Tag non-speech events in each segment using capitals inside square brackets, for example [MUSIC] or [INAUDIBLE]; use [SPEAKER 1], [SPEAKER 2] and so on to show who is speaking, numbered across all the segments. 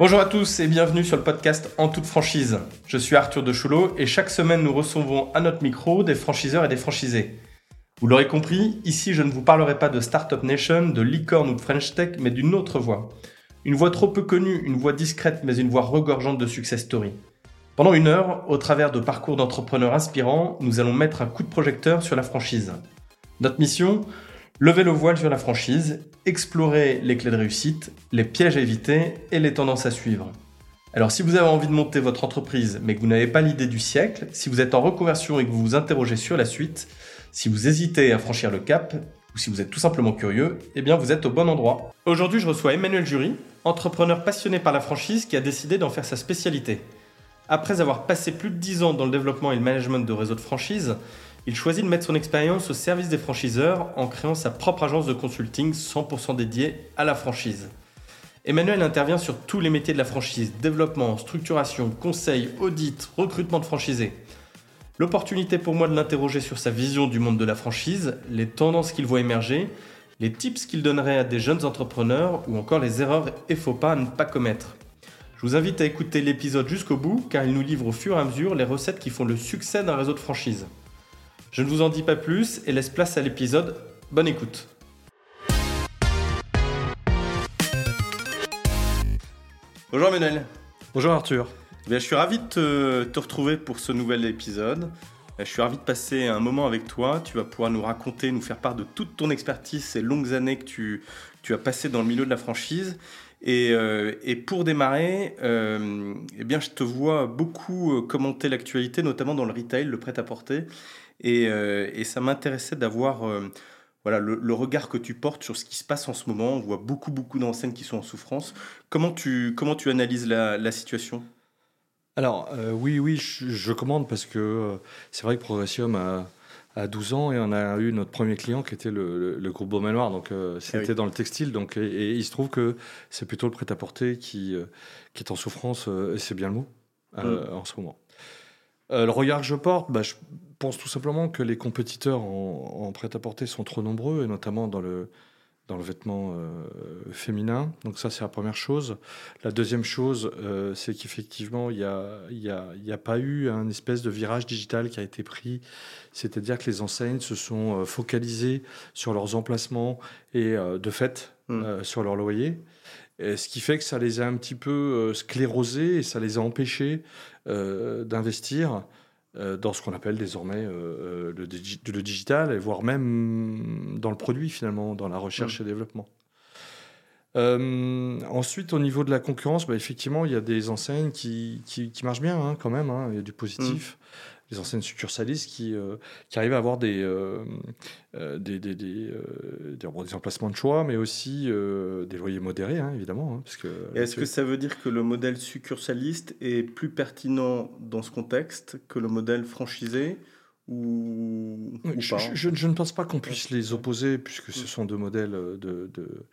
[SPEAKER 1] Bonjour à tous et bienvenue sur le podcast En toute franchise. Je suis Arthur de Choulot et chaque semaine nous recevons à notre micro des franchiseurs et des franchisés. Vous l'aurez compris, ici je ne vous parlerai pas de Startup Nation, de licorne ou de French Tech, mais d'une autre voix. Une voix trop peu connue, une voix discrète, mais une voix regorgeante de success story. Pendant une heure, au travers de parcours d'entrepreneurs inspirants, nous allons mettre un coup de projecteur sur la franchise. Notre mission Lever le voile sur la franchise, explorer les clés de réussite, les pièges à éviter et les tendances à suivre. Alors si vous avez envie de monter votre entreprise mais que vous n'avez pas l'idée du siècle, si vous êtes en reconversion et que vous vous interrogez sur la suite, si vous hésitez à franchir le cap, ou si vous êtes tout simplement curieux, eh bien vous êtes au bon endroit. Aujourd'hui je reçois Emmanuel Jury, entrepreneur passionné par la franchise qui a décidé d'en faire sa spécialité. Après avoir passé plus de 10 ans dans le développement et le management de réseaux de franchise, il choisit de mettre son expérience au service des franchiseurs en créant sa propre agence de consulting 100% dédiée à la franchise. Emmanuel intervient sur tous les métiers de la franchise, développement, structuration, conseil, audit, recrutement de franchisés. L'opportunité pour moi de l'interroger sur sa vision du monde de la franchise, les tendances qu'il voit émerger, les tips qu'il donnerait à des jeunes entrepreneurs ou encore les erreurs et faux pas à ne pas commettre. Je vous invite à écouter l'épisode jusqu'au bout car il nous livre au fur et à mesure les recettes qui font le succès d'un réseau de franchise. Je ne vous en dis pas plus et laisse place à l'épisode. Bonne écoute. Bonjour Emmanuel.
[SPEAKER 2] Bonjour Arthur.
[SPEAKER 1] Eh je suis ravi de te, retrouver pour ce nouvel épisode. Eh, je suis ravi de passer un moment avec toi. Tu vas pouvoir nous raconter, nous faire part de toute ton expertise, ces longues années que tu, tu as passées dans le milieu de la franchise. Et, euh, pour démarrer, euh, eh bien, je te vois beaucoup euh, commenter l'actualité, notamment dans le retail, le prêt-à-porter. Euh, et, ça m'intéressait d'avoir euh, voilà, le, regard que tu portes sur ce qui se passe en ce moment. On voit beaucoup, beaucoup d'enseignes qui sont en souffrance. Comment tu, comment tu analyses la, situation?
[SPEAKER 2] Alors, euh, oui, oui, je, commande parce que c'est vrai que Progressium a, 12 ans et on a eu notre premier client qui était le, groupe Beaumanoir. Donc, c'était ah dans le textile. Donc, et, il se trouve que c'est plutôt le prêt-à-porter qui, qui est en souffrance, et c'est bien le mot, mmh. en ce moment. le regard que je porte, bah, je, pense tout simplement que les compétiteurs en, prêt-à-porter sont trop nombreux, et notamment dans le, dans le vêtement euh, féminin. Donc ça, c'est la première chose. La deuxième chose, euh, c'est qu'effectivement, il n'y a, y a, y a, pas eu un espèce de virage digital qui a été pris. C'est-à-dire que les enseignes se sont euh, focalisées sur leurs emplacements et de fait mmh. sur leur loyer. ce qui fait que ça les a un petit peu sclérosés et ça les a empêchés d'investir dans ce qu'on appelle désormais euh, euh, le, digital, et voire même dans le produit finalement, dans la recherche mmh. et développement. ensuite, au niveau de la concurrence, bah, effectivement, il y a des enseignes qui, qui, marchent bien hein, quand même, hein, il y a du positif. Mmh les anciennes succursalistes qui, euh, qui arrivent à avoir des, euh, euh, des, des, des, des, emplacements de choix, mais aussi des loyers modérés, hein, évidemment. Hein, parce que,
[SPEAKER 1] Est-ce que ça veut dire que le modèle succursaliste est plus pertinent dans ce contexte que le modèle franchisé ou,
[SPEAKER 2] je, je, ne pense pas qu'on puisse les opposer, puisque ce sont deux modèles de, de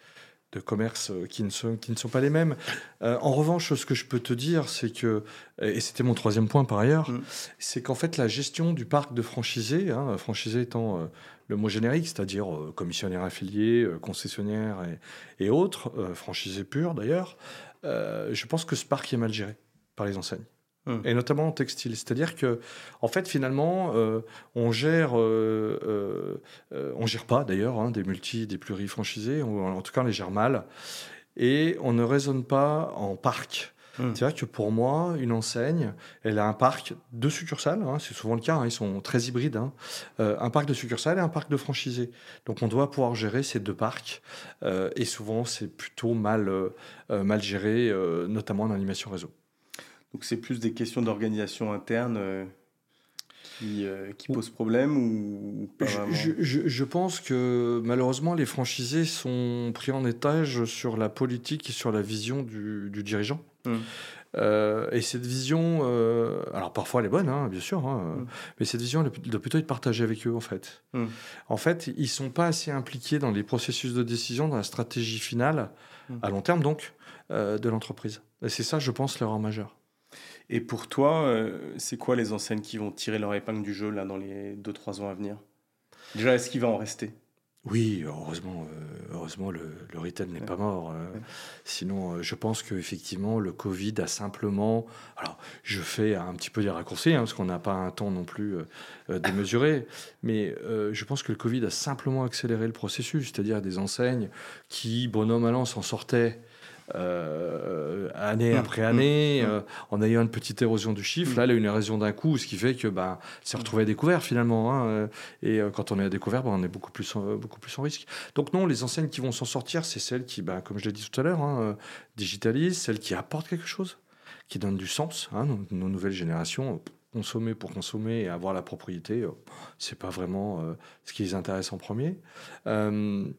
[SPEAKER 2] de commerce euh, qui ne, sont, qui ne sont pas les mêmes. Euh, en revanche, ce que je peux te dire, c'est que, et c'était mon troisième point par ailleurs, mm. c'est qu'en fait la gestion du parc de franchisés, hein, franchisés étant euh, le mot générique, c'est-à-dire commissionnaire affilié, concessionnaire et, et autres, franchisés purs d'ailleurs, je pense que ce parc est mal géré par les enseignes. Hum. et notamment en textile. C'est-à-dire que, en fait, finalement, euh, on gère, euh, euh, on gère pas d'ailleurs hein, des multi, des plurifranchisés, ou en tout cas on les gère mal, et on ne raisonne pas en parc. Hum. C'est-à-dire que pour moi, une enseigne, elle a un parc de succursales, hein, c'est souvent le cas, hein, ils sont très hybrides, un parc de succursales et un parc de franchisés. Donc on doit pouvoir gérer ces deux parcs, et souvent c'est plutôt mal, mal géré, notamment en animation réseau.
[SPEAKER 1] Donc c'est plus des questions d'organisation interne euh, qui, euh, qui, posent problème ou pas
[SPEAKER 2] je, je, je, pense que malheureusement les franchisés sont pris en étage sur la politique et sur la vision du, du dirigeant. Hum. Euh, et cette vision, alors parfois elle est bonne, hein, bien sûr, hein, hum. mais cette vision elle doit plutôt être partagée avec eux en fait. Hum. En fait, ils sont pas assez impliqués dans les processus de décision, dans la stratégie finale, à long terme donc, de l'entreprise. Et c'est ça, je pense, l'erreur majeure.
[SPEAKER 1] Et pour toi, euh, c'est quoi les enseignes qui vont tirer leur épingle du jeu là dans les 2-3 ans à venir? Déjà, est-ce qu'il va en rester?
[SPEAKER 2] Oui, heureusement, euh, heureusement le, le retail n'est pas mort. Euh. Sinon, euh, je pense qu'effectivement, le Covid a simplement. Alors, je fais un petit peu des raccourcis, hein, parce qu'on n'a pas un temps non plus démesuré, mais je pense que le Covid a simplement accéléré le processus, c'est-à-dire des enseignes qui, bonhomme à s'en sortaient euh, année mmh. après année, mmh. euh, en ayant une petite érosion du chiffre. Là, elle a une érosion d'un coup, ce qui fait que bah, c'est retrouvé à découvert finalement. Hein, euh, et quand on est à découvert, bah, on est beaucoup plus, en, beaucoup plus en risque. Donc non, les enseignes qui vont s'en sortir, c'est celles qui, bah, comme je l'ai dit tout à l'heure, hein, digitalisent, celles qui apportent quelque chose, qui donnent du sens. Hein, nos, nouvelles générations, consommer pour consommer et avoir la propriété, c'est pas vraiment ce qui les intéresse en premier. de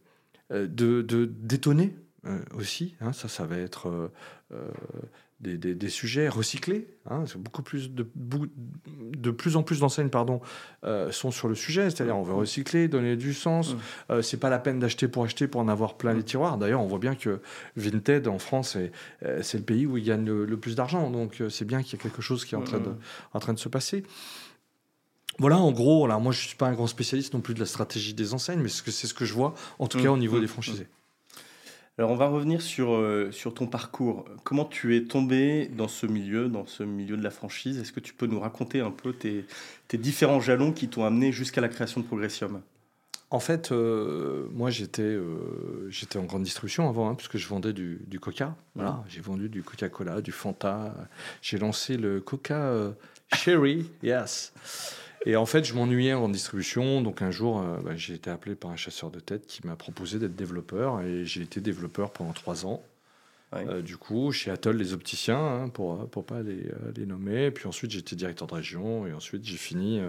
[SPEAKER 2] d'étonner euh, aussi. Hein, ça, ça va être euh, euh, des, des, sujets recyclés. Hein, beaucoup plus de, de plus en plus d'enseignes pardon sont sur le sujet. C'est-à-dire, on veut recycler, donner du sens. Mmh. c'est pas la peine d'acheter pour acheter pour en avoir plein les mmh. tiroirs. D'ailleurs, on voit bien que Vinted en France, c'est le pays où il gagne le, plus d'argent. Donc, c'est bien qu'il y ait quelque chose qui est en train de, mmh. en train de se passer. Voilà, en gros, alors moi je suis pas un grand spécialiste non plus de la stratégie des enseignes, mais c'est ce que je vois, en tout cas au niveau des franchisés.
[SPEAKER 1] Alors on va revenir sur, euh, sur ton parcours. Comment tu es tombé dans ce milieu, dans ce milieu de la franchise? Est-ce que tu peux nous raconter un peu tes, différents jalons qui t'ont amené jusqu'à la création de Progressium?
[SPEAKER 2] En fait, euh, moi j'étais euh, j'étais en grande distribution avant, hein, puisque je vendais du, du Coca. Voilà, j'ai vendu du Coca-Cola, du Fanta. J'ai lancé le Coca Cherry, [LAUGHS] yes. Et en fait, je m'ennuyais en distribution. Donc un jour, euh, bah, j'ai été appelé par un chasseur de tête qui m'a proposé d'être développeur. Et j'ai été développeur pendant trois ans. Euh, du coup, chez Atoll, les opticiens, hein, pour pour pas les, euh, les nommer. Puis ensuite, j'étais directeur de région. Et ensuite, j'ai fini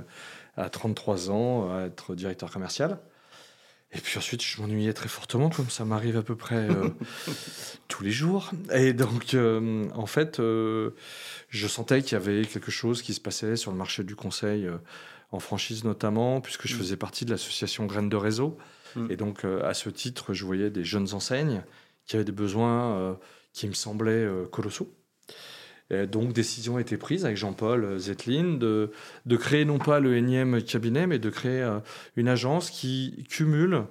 [SPEAKER 2] à 33 ans à être directeur commercial. Et puis ensuite, je m'ennuyais très fortement, comme ça m'arrive à peu près [LAUGHS] tous les jours. Et donc, en fait, je sentais qu'il y avait quelque chose qui se passait sur le marché du conseil, euh, en franchise notamment, puisque je mm. faisais partie de l'association Graines de Réseau. Mm. Et donc, euh, à ce titre, je voyais des jeunes enseignes qui avaient des besoins euh, qui me semblaient colossaux. Et donc, décision a été prise avec Jean-Paul Zetlin de, de créer non pas le énième cabinet, mais de créer une agence qui cumule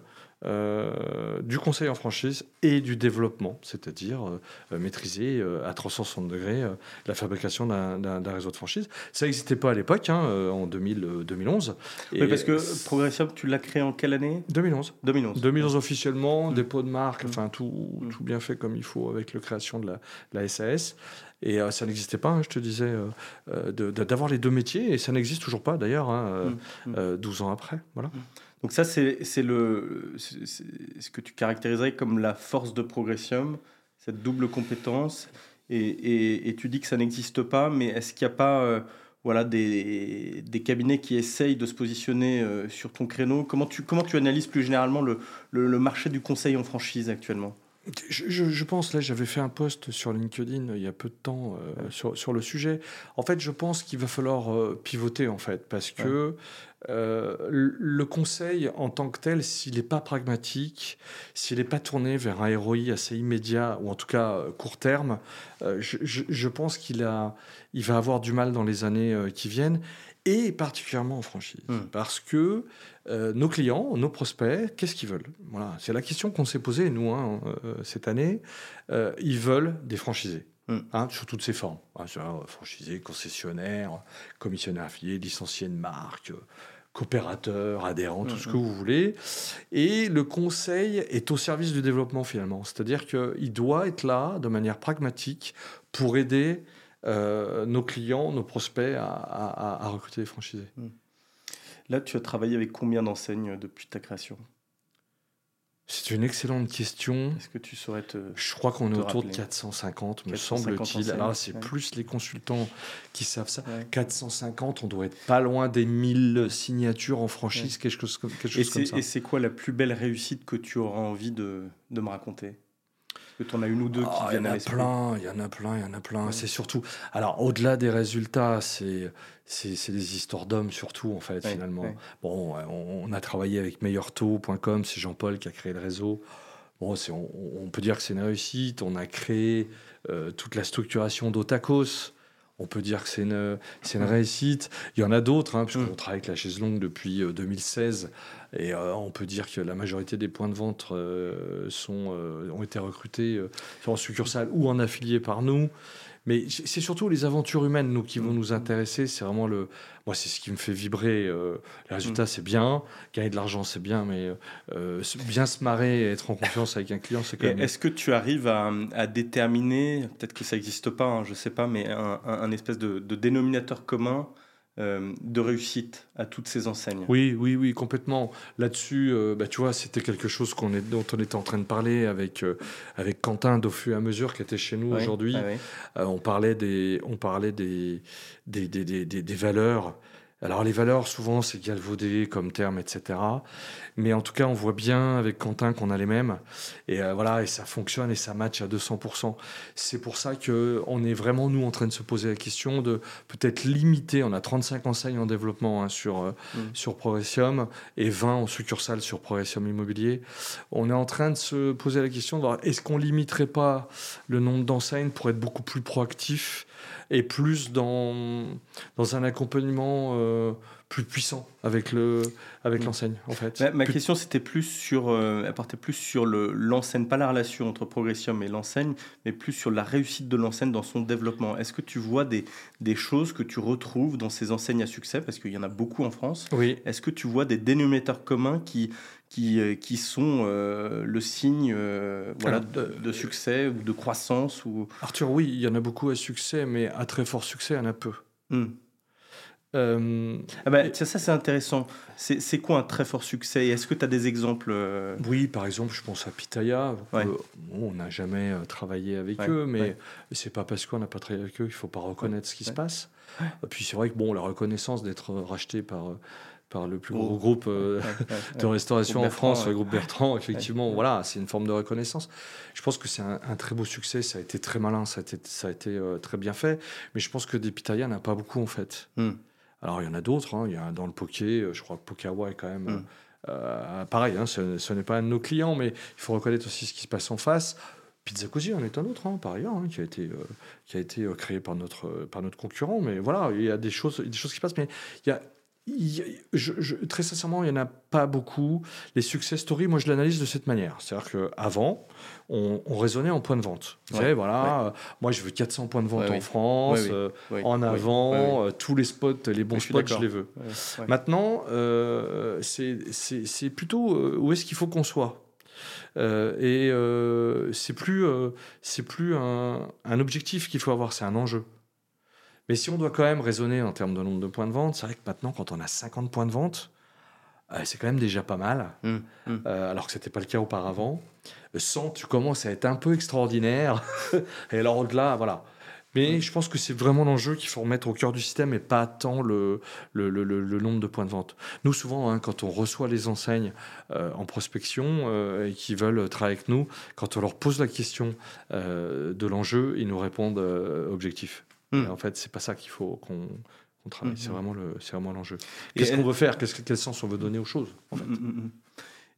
[SPEAKER 2] euh, du conseil en franchise et du développement, c'est-à-dire euh, maîtriser euh, à 360 degrés la fabrication d'un réseau de franchise. Ça n'existait pas à l'époque, hein, en 2000, 2011.
[SPEAKER 1] Et oui, parce que Progressive, tu l'as créé en quelle année?
[SPEAKER 2] 2011.
[SPEAKER 1] 2011.
[SPEAKER 2] 2011 officiellement, mmh. dépôt de marque, mmh. enfin tout, mmh. tout bien fait comme il faut avec la création de la, SAS. Et ça n'existait pas, hein, je te disais, d'avoir les deux métiers, et ça n'existe toujours pas d'ailleurs, hein, 12 ans après. Voilà.
[SPEAKER 1] Donc ça, c'est ce que tu caractériserais comme la force de Progressium, cette double compétence. Et, et, tu dis que ça n'existe pas, mais est-ce qu'il n'y a pas euh, voilà, des, des, cabinets qui essayent de se positionner euh, sur ton créneau? Comment tu, comment tu analyses plus généralement le, le, marché du conseil en franchise actuellement?
[SPEAKER 2] Je, je, pense, là, j'avais fait un post sur LinkedIn il y a peu de temps euh, sur, sur, le sujet. En fait, je pense qu'il va falloir pivoter, en fait, parce que euh, le conseil en tant que tel, s'il n'est pas pragmatique, s'il n'est pas tourné vers un ROI assez immédiat, ou en tout cas euh, court terme, euh, je, pense qu'il a, il va avoir du mal dans les années qui viennent, et particulièrement en franchise. Hmm. Parce que nos clients, nos prospects, qu'est-ce qu'ils veulent? Voilà, C'est la question qu'on s'est posée, nous, hein, cette année. ils veulent des franchisés. Hmm. Hein, sous toutes ses formes. Hein, franchisé, concessionnaire, commissionnaire affilié, licencié de marque, coopérateur, adhérent, tout ce que vous voulez. Et le conseil est au service du développement finalement. C'est-à-dire qu'il doit être là de manière pragmatique pour aider euh, nos clients, nos prospects à, recruter des franchisés. Hmm.
[SPEAKER 1] Là, tu as travaillé avec combien d'enseignes depuis ta création?
[SPEAKER 2] C'est une excellente question.
[SPEAKER 1] Est-ce que tu saurais te.
[SPEAKER 2] Je crois qu'on est autour de 450, me semble-t-il. Alors, c'est plus les consultants qui savent ça. 450, on doit être pas loin des 1000 signatures en franchise, quelque chose, quelque chose comme ça.
[SPEAKER 1] Et c'est quoi la plus belle réussite que tu auras envie de, de me raconter? Que tu en as une ou deux qui
[SPEAKER 2] ah, viennent à l'esprit Il y en a plein, il y en a plein, il y en a plein. C'est surtout. Alors, au-delà des résultats, c'est c'est des histoires d'hommes surtout en fait finalement. Bon, on, a travaillé avec meilleurtaux.com, c'est Jean-Paul qui a créé le réseau. Bon, on, on, peut dire que c'est une réussite. On a créé euh, toute la structuration d'Otakos. On peut dire que c'est une, une réussite. Il y en a d'autres, hein, puisqu'on mm. travaille avec la chaise longue depuis 2016 Et on peut dire que la majorité des points de vente sont, ont été recrutés en succursale ou en affilié par nous. Mais c'est surtout les aventures humaines, nous, qui vont mm. nous intéresser. C'est vraiment le. Moi, c'est ce qui me fait vibrer. Euh, les résultats, mm. c'est bien. Gagner de l'argent, c'est bien. Mais euh, bien se marrer et être en confiance avec un client, c'est quand même.
[SPEAKER 1] Est-ce que tu arrives à, déterminer, peut-être que ça n'existe pas, hein, je ne sais pas, mais un, espèce de, de dénominateur commun euh, de réussite à toutes ces enseignes.
[SPEAKER 2] Oui, oui, oui, complètement. Là-dessus, euh, bah, tu vois, c'était quelque chose qu'on est, dont on était en train de parler avec, euh, avec Quentin d'au fur et à mesure qui était chez nous aujourd'hui. Ah on parlait des, on parlait des, des, des, des, des valeurs alors les valeurs, souvent, c'est galvaudé comme terme, etc. Mais en tout cas, on voit bien avec Quentin qu'on a les mêmes. Et euh, voilà, et ça fonctionne et ça match à 200%. C'est pour ça que on est vraiment, nous, en train de se poser la question de peut-être limiter. On a 35 enseignes en développement hein, sur, euh, mm. sur Progressium et 20 en succursale sur Progressium Immobilier. On est en train de se poser la question de voir est-ce qu'on limiterait pas le nombre d'enseignes pour être beaucoup plus proactif et plus dans, dans un accompagnement euh, plus puissant avec le avec mm. l'enseigne en fait.
[SPEAKER 1] Ma, question c'était plus sur euh, elle portait plus sur le l'enseigne pas la relation entre Progressium et l'enseigne mais plus sur la réussite de l'enseigne dans son développement. Est-ce que tu vois des, des choses que tu retrouves dans ces enseignes à succès? Parce qu'il y en a beaucoup en France
[SPEAKER 2] Oui.
[SPEAKER 1] Est-ce que tu vois des dénominateurs communs qui qui, euh, qui sont euh, le signe voilà, de, succès ou de croissance ou...
[SPEAKER 2] Arthur, oui, il y en a beaucoup à succès, mais à très fort succès, il y en a peu.
[SPEAKER 1] Hmm. Euh, ah bah, ça c'est intéressant. C'est quoi un très fort succès? Est-ce que tu as des exemples euh?
[SPEAKER 2] Oui, par exemple, je pense à Pitaya. on n'a jamais euh, travaillé avec eux, mais c'est pas parce qu'on n'a pas travaillé avec eux qu'il faut pas reconnaître ce qui se passe. Et puis c'est vrai que bon, la reconnaissance d'être racheté par par le plus gros groupe [LAUGHS] de restauration en France, le groupe Bertrand, effectivement, voilà, c'est une forme de reconnaissance. Je pense que c'est un, très beau succès, ça a été très malin, ça a été, ça a été très bien fait, mais je pense que des Pitaya n'a pas beaucoup en fait. Hmm. Alors, il y en a d'autres. Hein. Il y a dans le poké, euh, je crois que Pokawa est quand même. Mm. Euh, pareil, hein, ce, n'est pas un de nos clients, mais il faut reconnaître aussi ce qui se passe en face. Pizza Cosy en est un autre, hein, par ailleurs, qui a été, euh, qui a été créé par notre, par notre concurrent. Mais voilà, il y a des choses, des choses qui passent. Mais il y a, je, très sincèrement, il n'y en a pas beaucoup. Les success stories, moi, je l'analyse de cette manière. C'est-à-dire qu'avant, on, on, raisonnait en points de vente. voilà, euh, moi, je veux 400 points de vente en France, euh, en avant, euh, tous les spots, les bons spots, je, les veux. Maintenant, c'est plutôt où est-ce qu'il faut qu'on soit? et c'est plus, c'est plus un, un objectif qu'il faut avoir, c'est un enjeu. Mais si on doit quand même raisonner en termes de nombre de points de vente, c'est vrai que maintenant, quand on a 50 points de vente, euh, c'est quand même déjà pas mal, mmh, mmh. Euh, alors que ce n'était pas le cas auparavant. 100, tu commences à être un peu extraordinaire. [LAUGHS] et alors au-delà, voilà. Mais mmh. je pense que c'est vraiment l'enjeu qu'il faut remettre au cœur du système et pas tant le, le, le, le nombre de points de vente. Nous, souvent, hein, quand on reçoit les enseignes euh, en prospection et qui veulent travailler avec nous, quand on leur pose la question de l'enjeu, ils nous répondent objectif. Hmm. En fait, c'est pas ça qu'il faut qu'on travaille. C'est hmm. vraiment le, c'est vraiment l'enjeu. Qu'est-ce qu'on veut faire? Quel sens on veut donner aux choses hmm,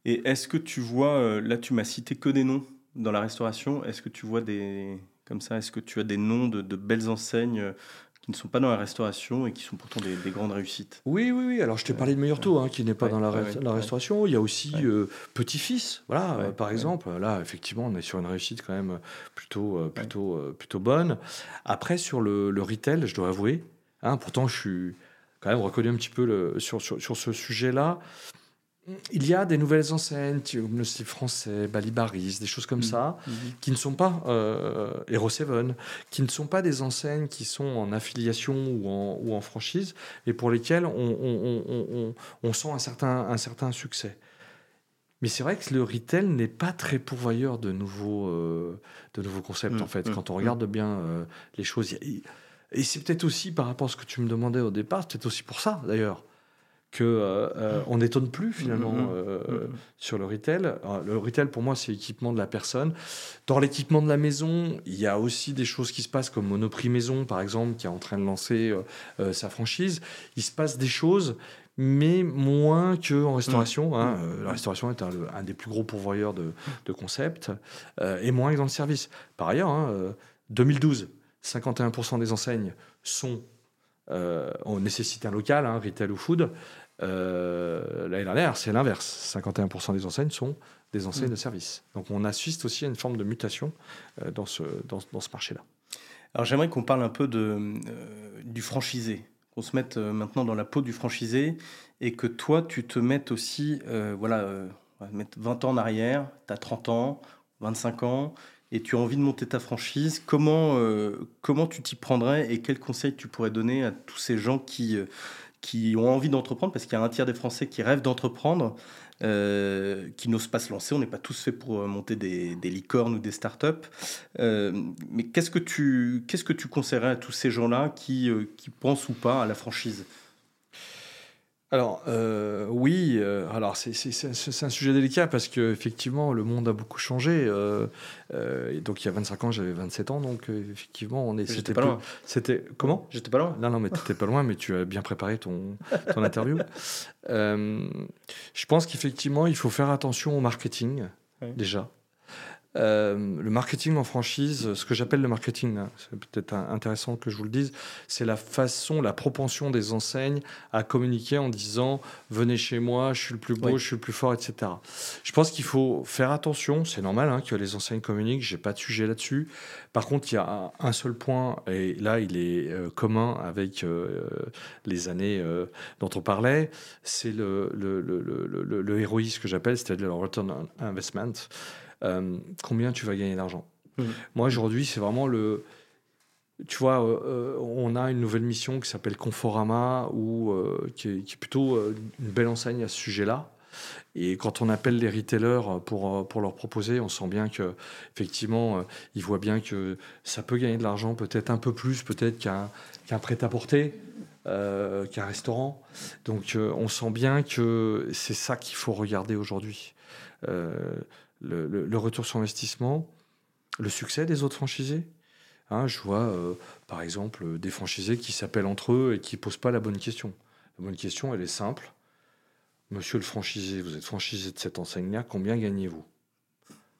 [SPEAKER 1] Et est-ce que tu vois, euh, là, tu m'as cité que des noms dans la restauration. Est-ce que tu vois des comme ça Est-ce que tu as des noms de, de belles enseignes qui ne sont pas dans la restauration et qui sont pourtant des, grandes réussites.
[SPEAKER 2] Oui, oui, oui. Alors, je t'ai parlé de Meilleur Taux, hein, qui n'est pas dans la, la restauration. Il y a aussi euh, Petit-Fils, voilà, euh, par exemple. Là, effectivement, on est sur une réussite quand même plutôt, euh, plutôt, plutôt bonne. Après, sur le, le retail, je dois avouer, hein, pourtant, je suis quand même reconnu un petit peu le, sur, sur, sur ce sujet-là il y a des nouvelles enseignes, comme le style français, Balibaris, des choses comme mm. ça, mm-hmm. qui ne sont pas, euh, Hero qui ne sont pas des enseignes qui sont en affiliation ou en, ou en franchise, et pour lesquelles on, on, sent un certain, un certain succès. Mais c'est vrai que le retail n'est pas très pourvoyeur de nouveaux, euh, de nouveaux concepts, mm. en fait. Mm. Quand on regarde bien euh, les choses, et c'est peut-être aussi par rapport à ce que tu me demandais au départ, c'est peut-être aussi pour ça, d'ailleurs que euh, euh, on n'étonne plus finalement mm-hmm. euh, mm-hmm. sur le retail. le retail pour moi c'est l'équipement de la personne. Dans l'équipement de la maison, il y a aussi des choses qui se passent comme Monoprix Maison par exemple qui est en train de lancer sa franchise. Il se passe des choses mais moins que en restauration. Mm. Hein. La restauration est un, des plus gros pourvoyeurs de, de concepts et moins que dans le service. Par ailleurs, 2012, hein, 51% des enseignes sont euh, on nécessite un local, hein, retail ou food. L'année dernière, c'est l'inverse. 51% des enseignes sont des enseignes mm. de services. Donc on assiste aussi à une forme de mutation dans ce, dans, dans ce marché-là.
[SPEAKER 1] Alors j'aimerais qu'on parle un peu de, du franchisé, qu'on se mette maintenant dans la peau du franchisé et que toi, tu te mettes aussi, voilà, on va mettre 20 ans en arrière, tu as 30 ans, 25 ans, et tu as envie de monter ta franchise, comment, euh, comment tu t'y prendrais et quels conseils tu pourrais donner à tous ces gens qui, euh, qui ont envie d'entreprendre Parce qu'il y a un tiers des Français qui rêvent d'entreprendre, euh, qui n'osent pas se lancer. On n'est pas tous faits pour monter des, licornes ou des startups. mais qu'est-ce que, tu, qu'est-ce que tu conseillerais à tous ces gens-là qui, qui pensent ou pas à la franchise?
[SPEAKER 2] Alors euh, oui, euh, alors c'est un sujet délicat parce que effectivement le monde a beaucoup changé. Euh, donc il y a 25 ans, j'avais 27 ans, donc effectivement on est.
[SPEAKER 1] J'étais pas loin.
[SPEAKER 2] C'était comment?
[SPEAKER 1] J'étais pas loin.
[SPEAKER 2] Non non, mais t'étais pas loin, mais tu as bien préparé ton ton interview. [LAUGHS] je pense qu'effectivement il faut faire attention au marketing déjà. Euh, le marketing en franchise, ce que j'appelle le marketing, hein, c'est peut-être intéressant que je vous le dise, c'est la façon, la propension des enseignes à communiquer en disant venez chez moi, je suis le plus beau, je suis le plus fort, etc. Je pense qu'il faut faire attention, c'est normal hein, que les enseignes communiquent, j'ai pas de sujet là-dessus. Par contre, il y a un, seul point, et là il est euh, commun avec euh, les années dont on parlait, c'est le, le, le, le, le héroïsme que j'appelle, c'est-à-dire le return on investment. Euh, combien tu vas gagner d'argent. Mmh. Moi, aujourd'hui, c'est vraiment le. Tu vois, euh, euh, on a une nouvelle mission qui s'appelle Conforama, ou qui, est, plutôt une belle enseigne à ce sujet-là. Et quand on appelle les retailers pour, pour leur proposer, on sent bien que effectivement, ils voient bien que ça peut gagner de l'argent, peut-être un peu plus, peut-être qu'un qu'un prêt-à-porter, qu'un restaurant. Donc, on sent bien que c'est ça qu'il faut regarder aujourd'hui le, retour sur investissement, le succès des autres franchisés. Hein, je vois, euh, par exemple, des franchisés qui s'appellent entre eux et qui ne posent pas la bonne question. La bonne question, elle est simple. Monsieur le franchisé, vous êtes franchisé de cette enseigne-là, combien gagnez-vous?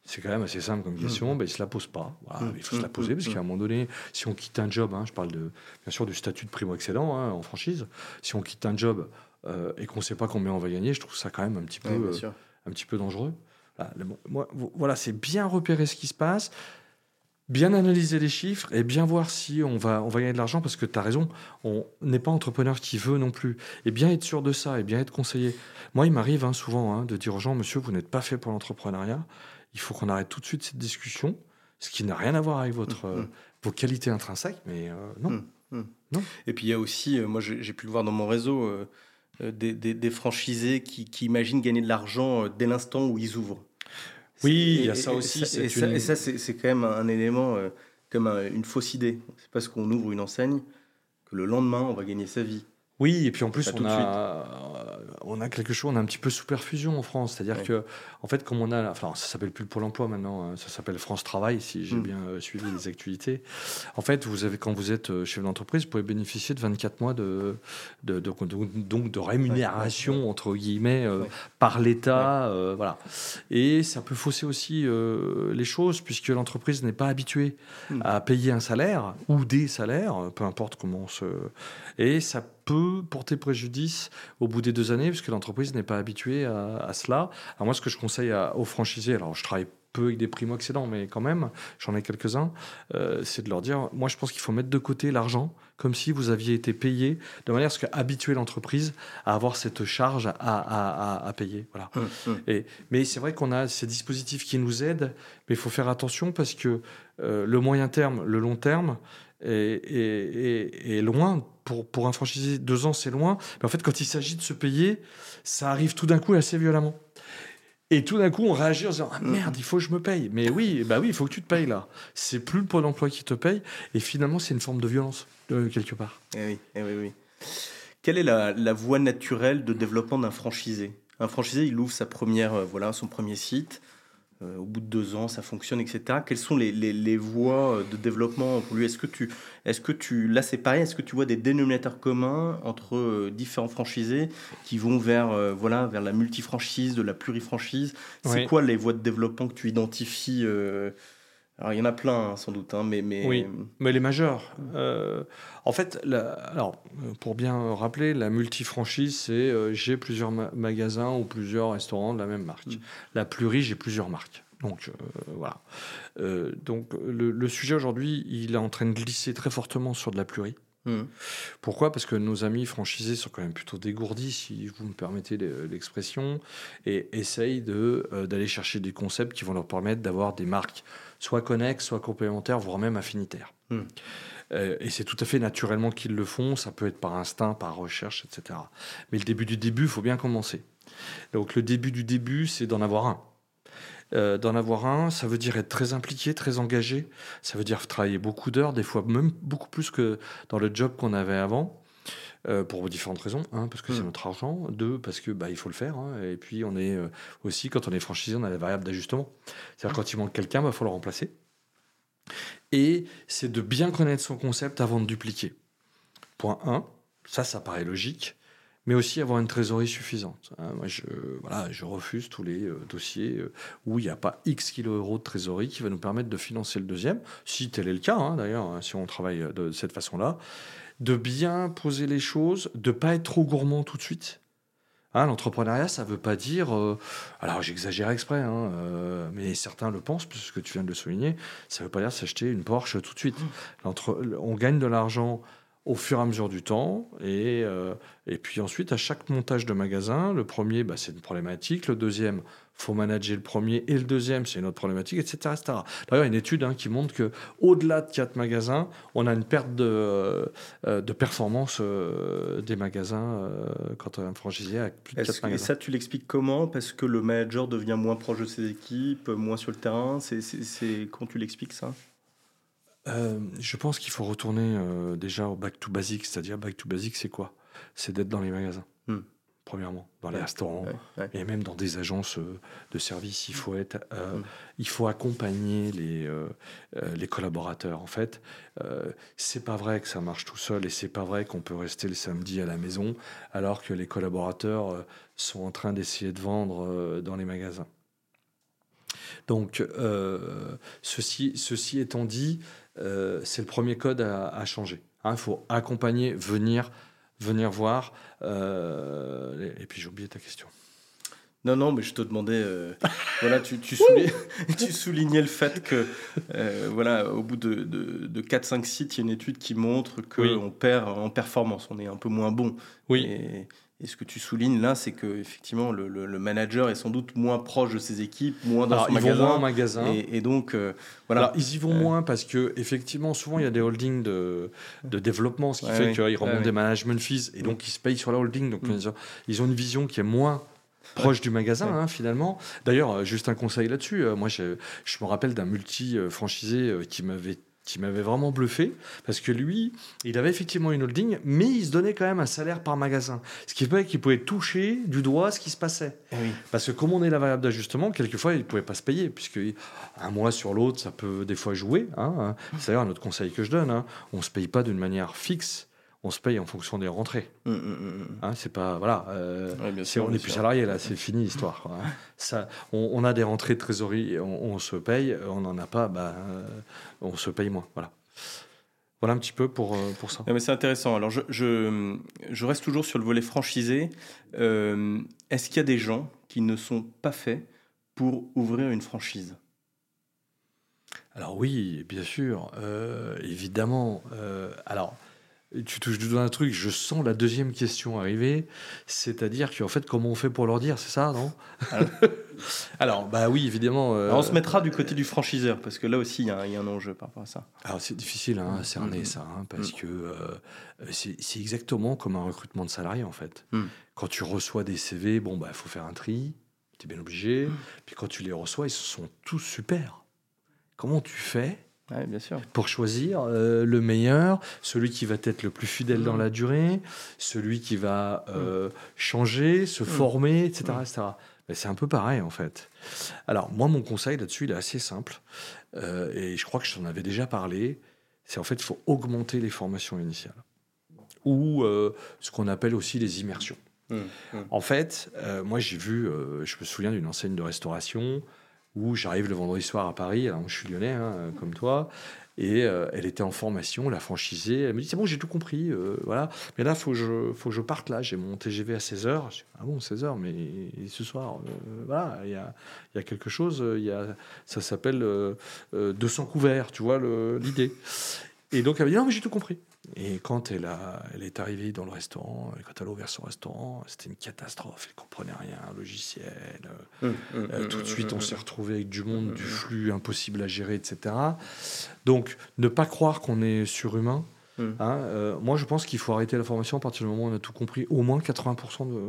[SPEAKER 2] C'est quand même assez simple comme question, mmh. ben, ils ne se la posent pas. Mmh. Il faut se la poser, parce mmh. qu'à un moment donné, si on quitte un job, hein, je parle de, bien sûr du statut de primo-excellent hein, en franchise, si on quitte un job euh, et qu'on ne sait pas combien on va gagner, je trouve ça quand même un petit peu, euh, un petit peu dangereux. Voilà, c'est bien repérer ce qui se passe, bien analyser les chiffres et bien voir si on va, on va gagner de l'argent parce que tu as raison, on n'est pas entrepreneur qui veut non plus. Et bien être sûr de ça et bien être conseillé. Moi, il m'arrive hein, souvent hein, de dire aux gens, monsieur, vous n'êtes pas fait pour l'entrepreneuriat, il faut qu'on arrête tout de suite cette discussion, ce qui n'a rien à voir avec votre, mmh, mmh. vos qualités intrinsèques, mais euh, non.
[SPEAKER 1] Mmh, non. Et puis il y a aussi, euh, moi j'ai pu le voir dans mon réseau, euh, des, des, franchisés qui, qui, imaginent gagner de l'argent dès l'instant où ils ouvrent.
[SPEAKER 2] Oui, il y a ça aussi.
[SPEAKER 1] Et ça, c'est quand même un élément, euh, comme une fausse idée. C'est parce qu'on ouvre une enseigne que le lendemain, on va gagner sa vie.
[SPEAKER 2] Oui, et puis en plus, on a, on a quelque chose, on a un petit peu sous perfusion en France. C'est-à-dire que, en fait, comme on a, enfin, ça s'appelle plus le Pôle emploi maintenant, hein, ça s'appelle France Travail, si j'ai mm. bien euh, suivi les actualités. En fait, vous avez, quand vous êtes euh, chef d'entreprise, vous pouvez bénéficier de 24 mois de, de, donc de rémunération, entre guillemets, euh, par l'État. voilà. Et ça peut fausser aussi les choses, puisque l'entreprise n'est pas habituée mm. à payer un salaire ou des salaires, peu importe comment on se. Et ça peut porter préjudice au bout des deux années, puisque l'entreprise n'est pas habituée à, cela. Alors moi, ce que je conseille aux franchisés, alors je travaille peu avec des primo-excédents, mais quand même, j'en ai quelques-uns, euh, c'est de leur dire, moi je pense qu'il faut mettre de côté l'argent comme si vous aviez été payé, de manière à ce qu'habituer l'entreprise à avoir cette charge à, payer. Voilà. Hum, hum. Et, mais c'est vrai qu'on a ces dispositifs qui nous aident, mais il faut faire attention parce que euh, le moyen terme, le long terme, est, loin. Pour, pour un franchisé, deux ans, c'est loin. Mais en fait, quand il s'agit de se payer, ça arrive tout d'un coup assez violemment. Et tout d'un coup, on réagit en disant ah, merde, il faut que je me paye. Mais oui, bah oui, il faut que tu te payes là. C'est plus le Pôle emploi qui te paye. Et finalement, c'est une forme de violence, quelque part.
[SPEAKER 1] Eh oui, eh oui, oui. Quelle est la, la voie naturelle de développement d'un franchisé? Un franchisé, il ouvre sa première, euh, voilà, son premier site. Euh, au bout de deux ans, ça fonctionne, etc. Quelles sont les, les, voies euh, de développement pour lui? Est-ce que tu, est-ce que tu, là c'est pareil, est-ce que tu vois des dénominateurs communs entre euh, différents franchisés qui vont vers, voilà, vers la multifranchise, de la plurifranchise? C'est quoi les voies de développement que tu identifies Alors, il y en a plein, hein, sans doute, hein, mais, mais...
[SPEAKER 2] Oui, mais les majeurs. Euh, en fait, alors, pour bien rappeler, la multifranchise, c'est euh, j'ai plusieurs magasins ou plusieurs restaurants de la même marque. Mm. La plus riche, j'ai plusieurs marques. Donc, euh, voilà. donc, le, sujet aujourd'hui, il est en train de glisser très fortement sur de la plurie. Mm. Pourquoi? Parce que nos amis franchisés sont quand même plutôt dégourdis, si vous me permettez l'expression, et essayent d'aller chercher des concepts qui vont leur permettre d'avoir des marques soit connexes, soit complémentaires, voire même affinitaires. Hmm. Euh, et c'est tout à fait naturellement qu'ils le font, ça peut être par instinct, par recherche, etc. Mais le début du début, il faut bien commencer. Donc le début du début, c'est d'en avoir un. Euh, d'en avoir un, ça veut dire être très impliqué, très engagé, ça veut dire travailler beaucoup d'heures, des fois même beaucoup plus que dans le job qu'on avait avant. Euh, pour différentes raisons. Un, parce que c'est hmm. notre argent. Deux, parce que bah, il faut le faire. Hein. Et puis, on est euh, aussi, quand on est franchisé, on a la variable d'ajustement. C'est-à-dire, quand il manque quelqu'un, il bah, faut le remplacer. Et c'est de bien connaître son concept avant de dupliquer. Point 1, ça, ça paraît logique mais aussi avoir une trésorerie suffisante. Hein. moi, je, voilà, je refuse tous les euh, dossiers où il n'y a pas X kilos euros de trésorerie qui va nous permettre de financer le deuxième, si tel est le cas, hein, d'ailleurs, hein, si on travaille de cette façon-là de bien poser les choses, de pas être trop gourmand tout de suite. L'entrepreneuriat, ça veut pas dire. Euh, alors, j'exagère exprès, euh, mais certains le pensent, puisque tu viens de le souligner. Ça veut pas dire s'acheter une Porsche tout de suite. Mmh. on gagne de l'argent au fur et à mesure du temps. Et, euh, et puis ensuite, à chaque montage de magasin, le premier, bah, c'est une problématique. Le deuxième, faut manager le premier. Et le deuxième, c'est une autre problématique, etc. etc. D'ailleurs, il y a une étude hein, qui montre que au delà de quatre magasins, on a une perte de, euh, de performance euh, des magasins quand on a un franchisé avec plus de quatre magasins.
[SPEAKER 1] Et ça, tu l'expliques comment? Parce que le manager devient moins proche de ses équipes, moins sur le terrain. C'est quand tu l'expliques ça?
[SPEAKER 2] Euh, je pense qu'il faut retourner euh, déjà au back to basic, c'est-à-dire back to basic, c'est quoi? C'est d'être dans les magasins, hmm. premièrement, dans les restaurants et même dans des agences euh, de services. Il faut être, hmm. il faut accompagner les les collaborateurs. En fait, c'est pas vrai que ça marche tout seul et c'est pas vrai qu'on peut rester le samedi à la maison alors que les collaborateurs sont en train d'essayer de vendre dans les magasins. Donc, ceci, ceci étant dit, euh, c'est le premier code à, changer. Il hein, faut accompagner, venir, venir voir. Euh, et, puis j'ai oublié ta question.
[SPEAKER 1] Non, non, mais je te demandais, euh, [LAUGHS] voilà, tu, [LAUGHS] tu, soulignais, le fait que, voilà, au bout de, de, 4-5 sites, il y a une étude qui montre qu'on perd en performance, on est un peu moins bon.
[SPEAKER 2] Oui.
[SPEAKER 1] Et ce que tu soulignes là, c'est que effectivement le, le, manager est sans doute moins proche de ses équipes, moins dans son
[SPEAKER 2] ils
[SPEAKER 1] magasin.
[SPEAKER 2] Vont moins en magasin.
[SPEAKER 1] Et, donc euh, voilà.
[SPEAKER 2] ils y vont euh. moins parce que effectivement souvent il y a des holdings de, de développement, ce qui fait qu'ils remontent des management fees et donc ils se payent sur la holding. Donc mm. ils ont une vision qui est moins proche du magasin hein, finalement. D'ailleurs, euh, juste un conseil là-dessus. Moi, je, je me rappelle d'un multi franchisé qui m'avait qui m'avait vraiment bluffé, parce que lui, il avait effectivement une holding, mais il se donnait quand même un salaire par magasin. Ce qui fait qu'il pouvait toucher du doigt ce qui se passait.
[SPEAKER 1] Eh
[SPEAKER 2] parce que comme on est la variable d'ajustement, quelquefois, il ne pouvait pas se payer, puisque un mois sur l'autre, ça peut des fois jouer. Hein. C'est d'ailleurs notre conseil que je donne. Hein. On ne se paye pas d'une manière fixe on se paye en fonction des rentrées. Hum, hum, hum, hein, c'est pas voilà. Euh, on n'est plus salarié là, c'est fini l'histoire. Hein. [LAUGHS] Ça, on, a des rentrées de trésorerie, on, se paye. On n'en a pas, bah, euh, on se paye moins. Voilà. Voilà un petit peu pour, euh, pour ça.
[SPEAKER 1] mais c'est intéressant. Alors, je, je, reste toujours sur le volet franchisé. Est-ce qu'il y a des gens qui ne sont pas faits pour ouvrir une franchise?
[SPEAKER 2] Alors oui, bien sûr, évidemment. alors, tu touches du doigt un truc, je sens la deuxième question arriver, c'est-à-dire qu'en fait, comment on fait pour leur dire, c'est ça, non? Alors, bah oui, évidemment.
[SPEAKER 1] Euh, on se mettra du côté du franchiseur, parce que là aussi, il y, a un enjeu par rapport à ça.
[SPEAKER 2] Alors, c'est difficile hein, à cerner mm. ça, hein, parce mm. que euh, c'est exactement comme un recrutement de salariés, en fait. Mm. Quand tu reçois des CV, bon, bah, il faut faire un tri, tu es bien obligé. Puis quand tu les reçois, ils sont tous super. Comment tu fais
[SPEAKER 1] bien sûr.
[SPEAKER 2] Pour choisir euh, le meilleur, celui qui va être le plus fidèle dans mm. la durée, celui qui va euh, mm. changer, se mm. former, etc. Ben, c'est un peu pareil en fait. Alors moi, mon conseil là-dessus, il est assez simple. Euh, et je crois que je t'en avais déjà parlé. C'est en fait, il faut augmenter les formations initiales. Ou ce qu'on appelle aussi les immersions. En fait, moi j'ai vu, je me souviens d'une enseigne de restauration où j'arrive le vendredi soir à Paris, alors je suis lyonnais, hein, comme toi, et euh, elle était en formation, la franchisée. Elle me dit C'est bon, j'ai tout compris. Euh, voilà. Mais là, faut, que je, faut que je parte là. J'ai mon TGV à 16h. Je ah bon, 16h, mais ce soir, euh, voilà, il y a, y a, quelque chose. Y a, ça s'appelle 200 couverts, tu vois, l'idée. Et donc, elle me dit Non, mais j'ai tout compris. Et quand elle, a, elle est arrivée dans le restaurant, quand elle a ouvert son restaurant, c'était une catastrophe. Elle comprenait rien, logiciel. Hum, hum, hum, tout de suite, on s'est retrouvé avec du monde, du flux impossible à gérer, etc. Donc, ne pas croire qu'on est surhumain. Hein, euh, moi, je pense qu'il faut arrêter la formation à partir du moment où on a tout compris, au moins 80% de, des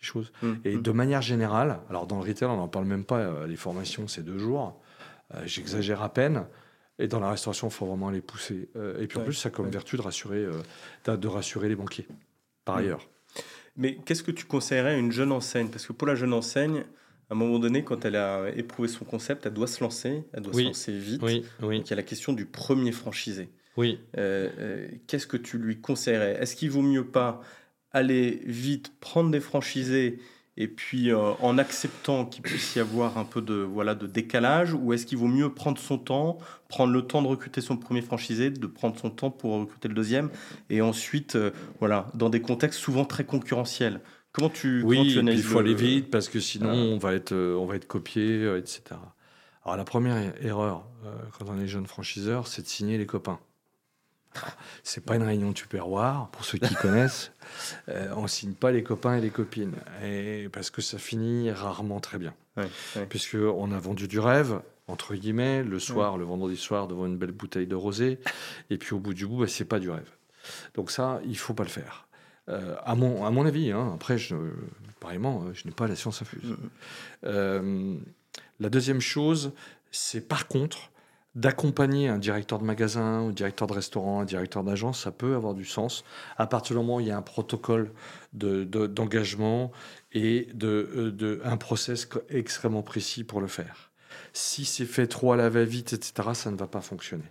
[SPEAKER 2] choses. Et de manière générale, alors dans le retail, on n'en parle même pas, euh, les formations, c'est deux jours. Euh, j'exagère à peine. Et dans la restauration, il faut vraiment les pousser. Euh, et puis en plus, ça a comme vertu de rassurer, euh, de rassurer les banquiers, par mm. ailleurs.
[SPEAKER 1] Mais qu'est-ce que tu conseillerais à une jeune enseigne? Parce que pour la jeune enseigne, à un moment donné, quand elle a éprouvé son concept, elle doit se lancer, elle doit se lancer vite. Oui, oui. Donc il y a la question du premier franchisé.
[SPEAKER 2] Oui.
[SPEAKER 1] Euh, qu'est-ce que tu lui conseillerais? Est-ce qu'il vaut mieux pas aller vite, prendre des franchisés et puis euh, en acceptant qu'il puisse y avoir un peu de voilà de décalage ou est-ce qu'il vaut mieux prendre son temps prendre le temps de recruter son premier franchisé de prendre son temps pour recruter le deuxième et ensuite euh, voilà dans des contextes souvent très concurrentiels. Comment tu
[SPEAKER 2] oui
[SPEAKER 1] il
[SPEAKER 2] faut aller vite parce que sinon on va être euh, on va être copié etc alors la première erreur quand on est jeune franchiseur c'est de signer les copains [LAUGHS] c'est pas une réunion de tupperware, pour ceux qui connaissent. [LAUGHS] Euh, on signe pas les copains et les copines. Et parce que ça finit rarement très bien. Puisque on a vendu du rêve, entre guillemets, le soir, le vendredi soir, devant une belle bouteille de rosé. Et puis au bout du bout, bah, c'est pas du rêve. Donc ça, il faut pas le faire. Euh, à, mon, à mon avis, hein. après, je, pareillement, je n'ai pas la science infuse. Mm-hmm. Euh, la deuxième chose, c'est par contre d'accompagner un directeur de magasin, un directeur de restaurant, un directeur d'agence, ça peut avoir du sens à partir du moment où il y a un protocole d'engagement et de, de, un process extrêmement précis pour le faire. Si c'est fait trop à la va-vite, etc., ça ne va pas fonctionner.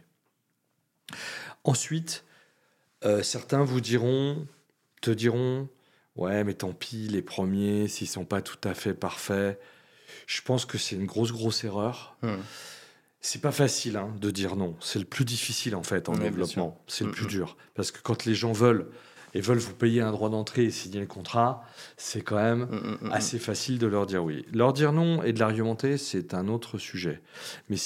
[SPEAKER 2] Ensuite, euh, certains vous diront, te diront, ouais, mais tant pis, les premiers, s'ils sont pas tout à fait parfaits, je pense que c'est une grosse, grosse erreur. Mmh. C'est pas facile hein, de dire non. C'est le plus difficile en fait en développement. C'est le plus dur. Parce que quand les gens veulent et veulent vous payer un droit d'entrée et signer le contrat, c'est quand même assez facile de leur dire oui. Leur dire non et de l'argumenter, c'est un autre sujet. Mais,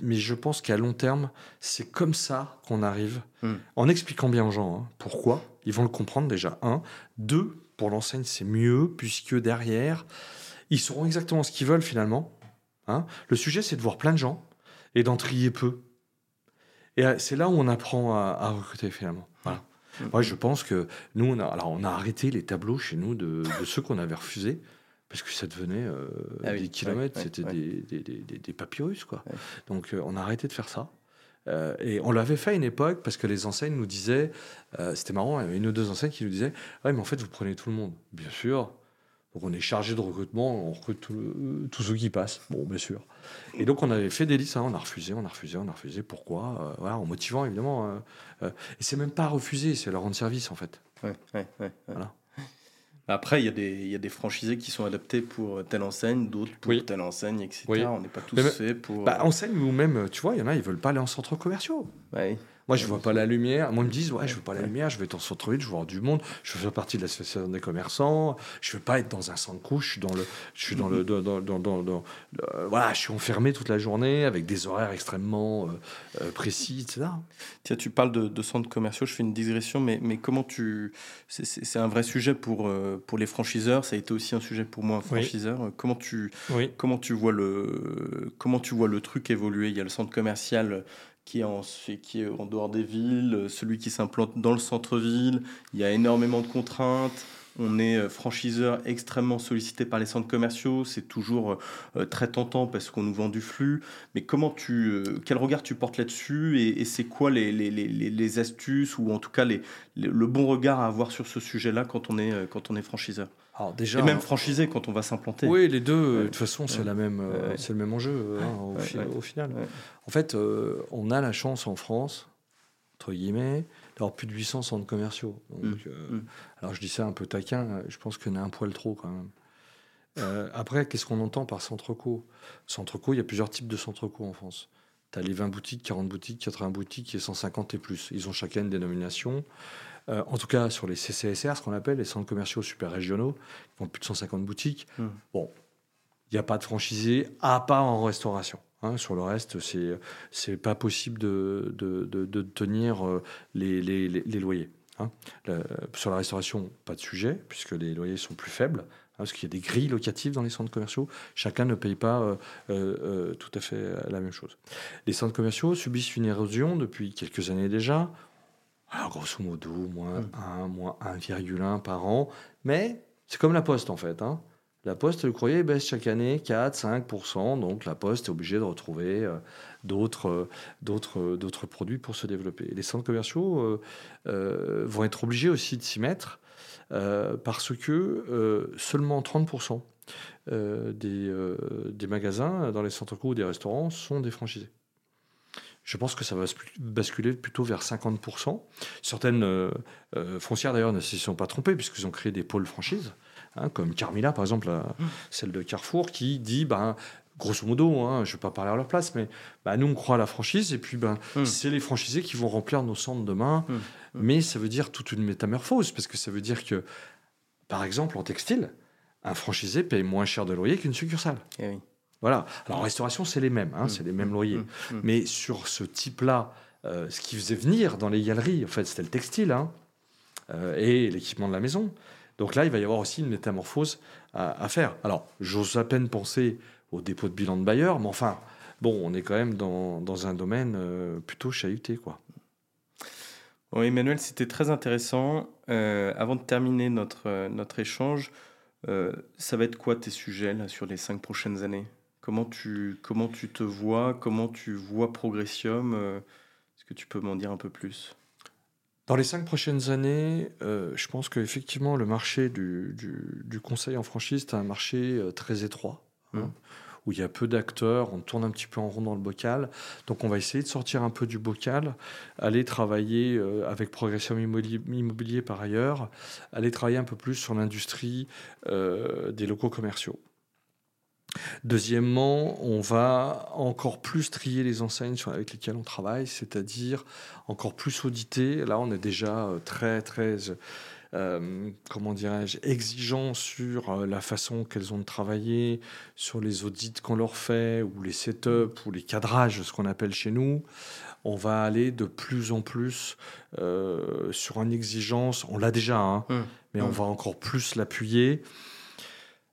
[SPEAKER 2] mais je pense qu'à long terme, c'est comme ça qu'on arrive, mm. en expliquant bien aux gens hein, pourquoi. Ils vont le comprendre déjà, un. Deux, pour l'enseigne, c'est mieux, puisque derrière, ils sauront exactement ce qu'ils veulent finalement. Hein. Le sujet, c'est de voir plein de gens et d'en trier peu. Et euh, c'est là où on apprend à, recruter finalement. Voilà. Mm. Moi, je pense que nous, on a, alors on a arrêté les tableaux chez nous de, ceux qu'on avait refusés parce que ça devenait euh, ah des kilomètres, c'était Des, des, des, des, papyrus, quoi. Donc, euh, on a arrêté de faire ça. et on l'avait fait à une époque parce que les enseignes nous disaient, c'était marrant, il y avait une ou deux enseignes qui nous disaient, ouais, mais en fait, vous prenez tout le monde. Bien sûr, donc on est chargé de recrutement, on recrute tous ceux qui passent, bon bien sûr. Et donc on avait fait des listes, hein, on a refusé, on a refusé, on a refusé. Pourquoi? Euh, voilà, En motivant évidemment. Euh, euh, et c'est même pas refuser, c'est leur rendre service en fait.
[SPEAKER 1] Ouais, ouais, ouais, voilà. Après, il y, a des, y a des franchisés qui sont adaptés pour telle enseigne, d'autres pour telle enseigne, etc. On n'est pas tous faits pour.
[SPEAKER 2] Bah, enseigne ou même, tu vois, il y en a, ils veulent pas aller en centre commerciaux.
[SPEAKER 1] Ouais.
[SPEAKER 2] Moi, je vois pas la lumière. Moi, ils me disent, ouais, je veux pas la lumière, je vais être en centre-ville, je veux voir du monde, je veux faire partie de l'association des commerçants, je veux pas être dans un centre couche, je suis dans le, je suis dans le, dans, dans, dans, voilà, je suis enfermé toute la journée avec des horaires extrêmement euh, euh, précis, etc.
[SPEAKER 1] Tiens, tu parles de, de, centres commerciaux, je fais une digression, mais, mais comment tu, c'est un vrai sujet pour, euh, pour les franchiseurs, ça a été aussi un sujet pour moi, franchiseur. Comment tu, comment tu vois le, comment tu vois le truc évoluer? Il y a le centre commercial qui est, en, qui en dehors des villes, celui qui s'implante dans le centre-ville. Il y a énormément de contraintes. On est euh, franchiseur extrêmement sollicité par les centres commerciaux. C'est toujours euh, très tentant parce qu'on nous vend du flux. Mais comment tu, euh, quel regard tu portes là-dessus et, c'est quoi les, les, les, les, astuces ou en tout cas les, le bon regard à avoir sur ce sujet-là quand on est, quand on est franchiseur?
[SPEAKER 2] Alors déjà,
[SPEAKER 1] et même franchisé quand on va s'implanter.
[SPEAKER 2] Oui, les deux, de toute façon, c'est la même, c'est le même enjeu hein, au, final. En fait, on a la chance en France, entre guillemets, d'avoir plus de 800 centres commerciaux. Donc, mm. Mm. Alors je dis ça un peu taquin, je pense qu'on a un poil trop quand même. après, qu'est-ce qu'on entend par centre co? Centre co, il y a plusieurs types de centre co en France. Tu as les 20 boutiques, 40 boutiques, 80 boutiques et 150 et plus. Ils ont chacun une dénomination. Euh, en tout cas, sur les CCSR, ce qu'on appelle les centres commerciaux super régionaux, qui ont plus de 150 boutiques, hmm. bon, il n'y a pas de franchisé, à part en restauration. Hein. sur le reste, c'est c'est pas possible de, de, de, tenir euh, les, les, les loyers. Hein. sur la restauration, pas de sujet, puisque les loyers sont plus faibles, hein, parce qu'il y a des grilles locatives dans les centres commerciaux. Chacun ne paye pas euh, tout à fait la même chose. Les centres commerciaux subissent une érosion depuis quelques années déjà. Alors, grosso modo, moins 1, hmm. moins 1,1 par an. Mais c'est comme la poste, en fait. Hein. La poste, le courrier baisse chaque année 4, 5%. Donc, la poste est obligée de retrouver euh, d'autres, euh, euh, d'autres produits pour se développer. les centres commerciaux vont être obligés aussi de s'y mettre parce que seulement 30% des, des magasins dans les centres co ou des restaurants sont des franchisés. Je pense que ça va basculer plutôt vers 50%. Certaines euh, foncières, d'ailleurs, ne s'y sont pas trompées, puisqu'ils ont créé des pôles franchises, hein, comme Carmila, par exemple, mmh. celle de Carrefour, qui dit, ben, grosso modo, hein, je ne vais pas parler à leur place, mais ben, nous, on croit à la franchise, et puis ben, mmh. c'est les franchisés qui vont remplir nos centres demain. Mmh. Mais ça veut dire toute une métamorphose, parce que ça veut dire que, par exemple, en textile, un franchisé paye moins cher de loyer qu'une succursale. Eh oui. Voilà. Alors, en restauration, c'est les mêmes, hein, c'est les mêmes loyers. Mais sur ce type-là, euh, ce qui faisait venir dans les galeries, en fait, c'était le textile hein, euh, et l'équipement de la maison. Donc là, il va y avoir aussi une métamorphose à, faire. Alors, j'ose à peine penser au dépôt de bilan de bailleur, mais enfin, bon, on est quand même dans, dans un domaine euh, plutôt chahuté, quoi.
[SPEAKER 1] Emmanuel, c'était très intéressant. avant de terminer notre, notre échange, ça va être quoi tes sujets sur les cinq prochaines années? Comment tu, comment tu te vois? Comment tu vois Progressium? Euh, Est-ce que tu peux m'en dire un peu plus?
[SPEAKER 2] Dans les cinq prochaines années, euh, je pense qu'effectivement, le marché du, du, conseil en franchise, c'est un marché euh, très étroit. Hein, mmh. où il y a peu d'acteurs, on tourne un petit peu en rond dans le bocal. Donc on va essayer de sortir un peu du bocal, aller travailler avec Progressium Immobilier, par ailleurs, aller travailler un peu plus sur l'industrie des locaux commerciaux. Deuxièmement, on va encore plus trier les enseignes avec lesquelles on travaille, c'est-à-dire encore plus auditer. Là, on est déjà euh, très, très, euh, comment dirais-je, exigeant sur euh, la façon qu'elles ont de travailler, sur les audits qu'on leur fait, ou les setups, ou les cadrages, ce qu'on appelle chez nous. On va aller de plus en plus sur une exigence, on l'a déjà, hein, mmh. mais on mmh. va encore plus l'appuyer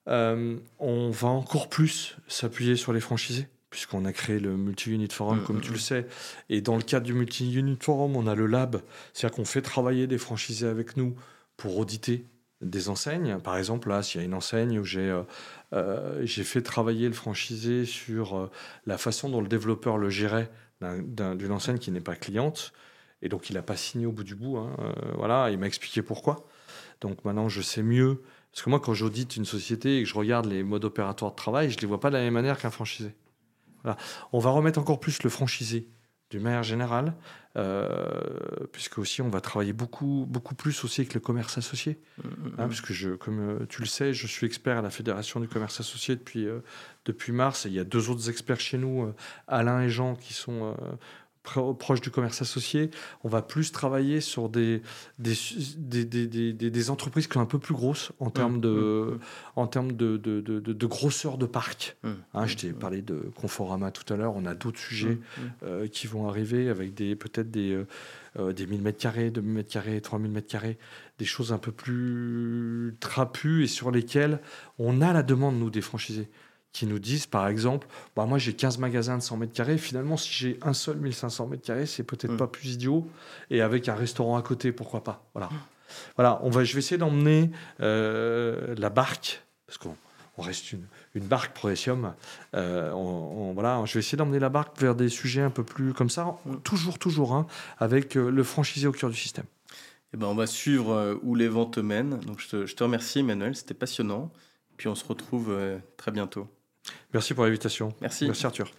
[SPEAKER 2] euh, on va encore plus s'appuyer sur les franchisés puisqu'on a créé le multi-unit forum, mm, comme mm, tu le sais. Et dans le cadre du multi-unit forum, on a le lab, c'est-à-dire qu'on fait travailler des franchisés avec nous pour auditer des enseignes. Par exemple, là, s'il y a une enseigne où j'ai euh, euh, fait travailler le franchisé sur la façon dont le développeur le gérait d'une enseigne qui n'est pas cliente, et donc il n'a pas signé au bout du bout. Hein, voilà, il m'a expliqué pourquoi. Donc maintenant, je sais mieux parce que moi, quand j'audite une société et que je regarde les modes opératoires de travail, je ne les vois pas de la même manière qu'un franchisé. Voilà. On va remettre encore plus le franchisé d'une manière générale, euh, puisque aussi on va travailler beaucoup, beaucoup plus aussi avec le commerce associé. Mmh, hein, mmh. puisque je, comme euh, tu le sais, je suis expert à la Fédération du commerce associé depuis, euh, depuis mars, et il y a deux autres experts chez nous, Alain et Jean, qui sont proche du commerce associé. On va plus travailler sur des, des, des, des, entreprises qui sont un peu plus grosses en termes de, mmh, mmh. En termes de, de, de, grosseur de parc. Mmh, hein, je t'ai parlé de Conforama tout à l'heure. On a d'autres sujets euh, qui vont arriver avec des peut-être des, euh, euh, des 1000 mètres carrés, 2000 mètres carrés, 3000 mètres carrés, des choses un peu plus trapues et sur lesquelles on a la demande, nous, des franchisés qui nous disent, par exemple, bah, moi j'ai 15 magasins de 100 mètres carrés, finalement si j'ai un seul 1500 mètres carrés, c'est peut-être mm. pas plus idiot, et avec un restaurant à côté, pourquoi pas? Voilà, voilà on va, je vais essayer d'emmener euh, la barque, parce qu'on on reste une, une barque Progressium, euh, on, voilà, je vais essayer d'emmener la barque vers des sujets un peu plus comme ça, mm. toujours, toujours, hein, avec euh, le franchisé au cœur du système.
[SPEAKER 1] Eh ben, on va suivre où les ventes mènent. Donc, je te, je te remercie, Emmanuel, c'était passionnant. Puis on se retrouve très bientôt.
[SPEAKER 2] Merci pour l'invitation.
[SPEAKER 1] Merci.
[SPEAKER 2] Merci Arthur.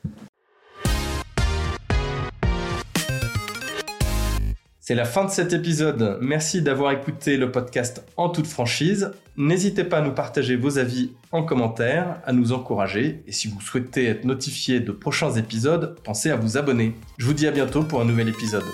[SPEAKER 1] C'est la fin de cet épisode. Merci d'avoir écouté le podcast en toute franchise. N'hésitez pas à nous partager vos avis en commentaire, à nous encourager. Et si vous souhaitez être notifié de prochains épisodes, pensez à vous abonner. Je vous dis à bientôt pour un nouvel épisode.